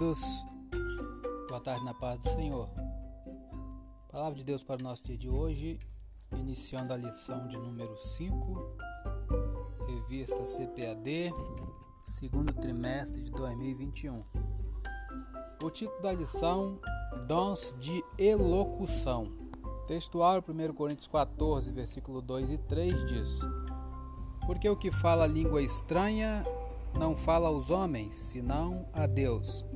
queridos, boa tarde na paz do Senhor. Palavra de Deus para o nosso dia de hoje, iniciando a lição de número 5, revista CPAD, segundo trimestre de 2021. O título da lição: Dons de Elocução. Textual 1 Coríntios 14, versículo 2 e 3 diz: Porque o que fala língua estranha não fala aos homens, senão a Deus.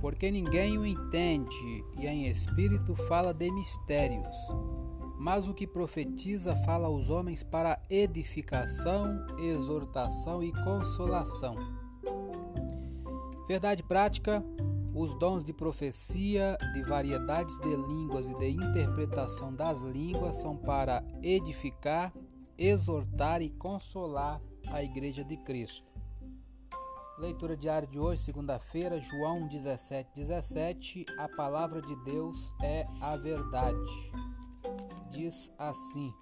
Porque ninguém o entende, e em espírito fala de mistérios. Mas o que profetiza fala aos homens para edificação, exortação e consolação. Verdade prática: os dons de profecia, de variedades de línguas e de interpretação das línguas são para edificar, exortar e consolar a Igreja de Cristo. Leitura diária de hoje, segunda-feira, João 17, 17. A palavra de Deus é a verdade. Diz assim: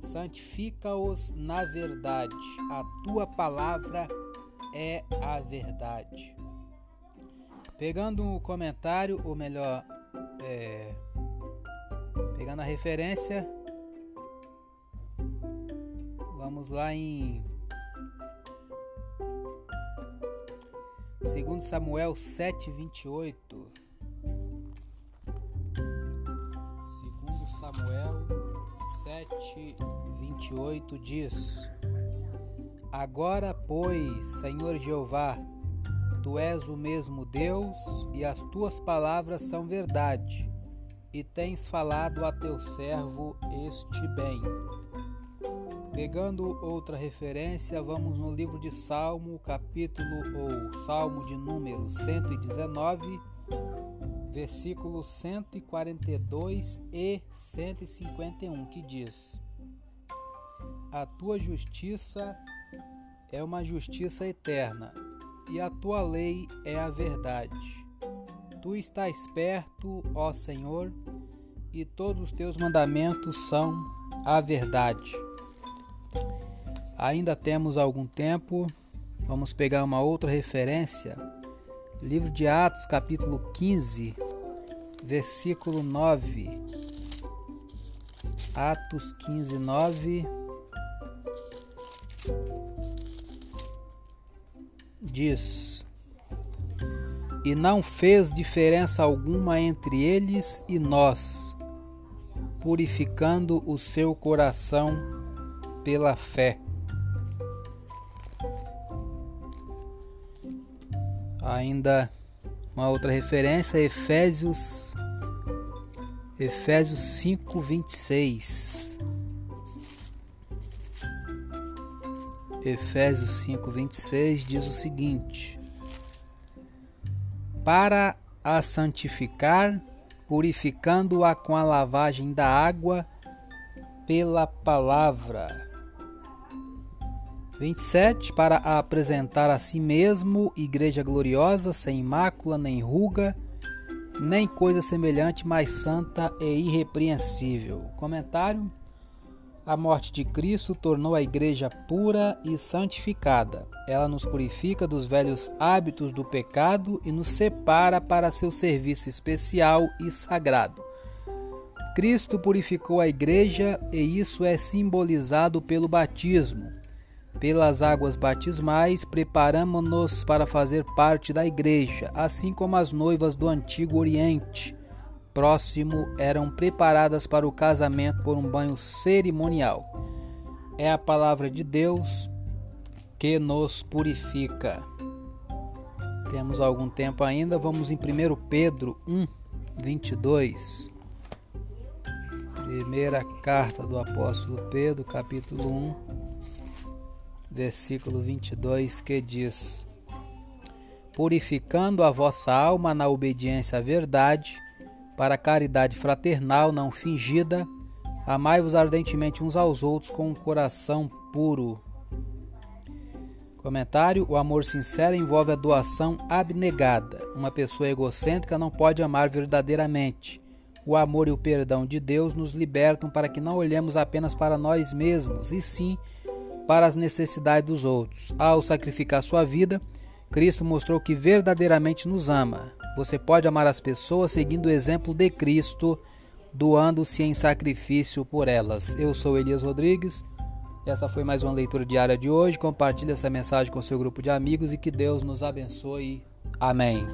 Santifica-os na verdade, a tua palavra é a verdade. Pegando o comentário, ou melhor, é, pegando a referência, vamos lá em Segundo Samuel 7:28. Segundo Samuel 7:28 diz: Agora, pois, Senhor Jeová, tu és o mesmo Deus e as tuas palavras são verdade, e tens falado a teu servo este bem. Pegando outra referência, vamos no livro de Salmo, capítulo ou Salmo de número 119, versículos 142 e 151, que diz: A tua justiça é uma justiça eterna, e a tua lei é a verdade. Tu estás perto, ó Senhor, e todos os teus mandamentos são a verdade. Ainda temos algum tempo. Vamos pegar uma outra referência. Livro de Atos, capítulo 15, versículo 9. Atos 15, 9. Diz: E não fez diferença alguma entre eles e nós, purificando o seu coração pela fé. Ainda uma outra referência, Efésios Efésios 5, 26. Efésios 5, 26 diz o seguinte: Para a santificar, purificando-a com a lavagem da água pela palavra 27. Para apresentar a si mesmo igreja gloriosa, sem mácula, nem ruga, nem coisa semelhante, mas santa e irrepreensível. Comentário: A morte de Cristo tornou a igreja pura e santificada. Ela nos purifica dos velhos hábitos do pecado e nos separa para seu serviço especial e sagrado. Cristo purificou a igreja e isso é simbolizado pelo batismo. Pelas águas batismais, preparamos-nos para fazer parte da igreja, assim como as noivas do antigo Oriente próximo eram preparadas para o casamento por um banho cerimonial. É a palavra de Deus que nos purifica. Temos algum tempo ainda, vamos em 1 Pedro 1, 22. Primeira carta do apóstolo Pedro, capítulo 1, versículo 22, que diz: Purificando a vossa alma na obediência à verdade, para a caridade fraternal não fingida, amai-vos ardentemente uns aos outros com um coração puro. Comentário: O amor sincero envolve a doação abnegada. Uma pessoa egocêntrica não pode amar verdadeiramente. O amor e o perdão de Deus nos libertam para que não olhemos apenas para nós mesmos, e sim para as necessidades dos outros. Ao sacrificar sua vida, Cristo mostrou que verdadeiramente nos ama. Você pode amar as pessoas seguindo o exemplo de Cristo, doando-se em sacrifício por elas. Eu sou Elias Rodrigues. Essa foi mais uma leitura diária de hoje. Compartilhe essa mensagem com seu grupo de amigos e que Deus nos abençoe. Amém.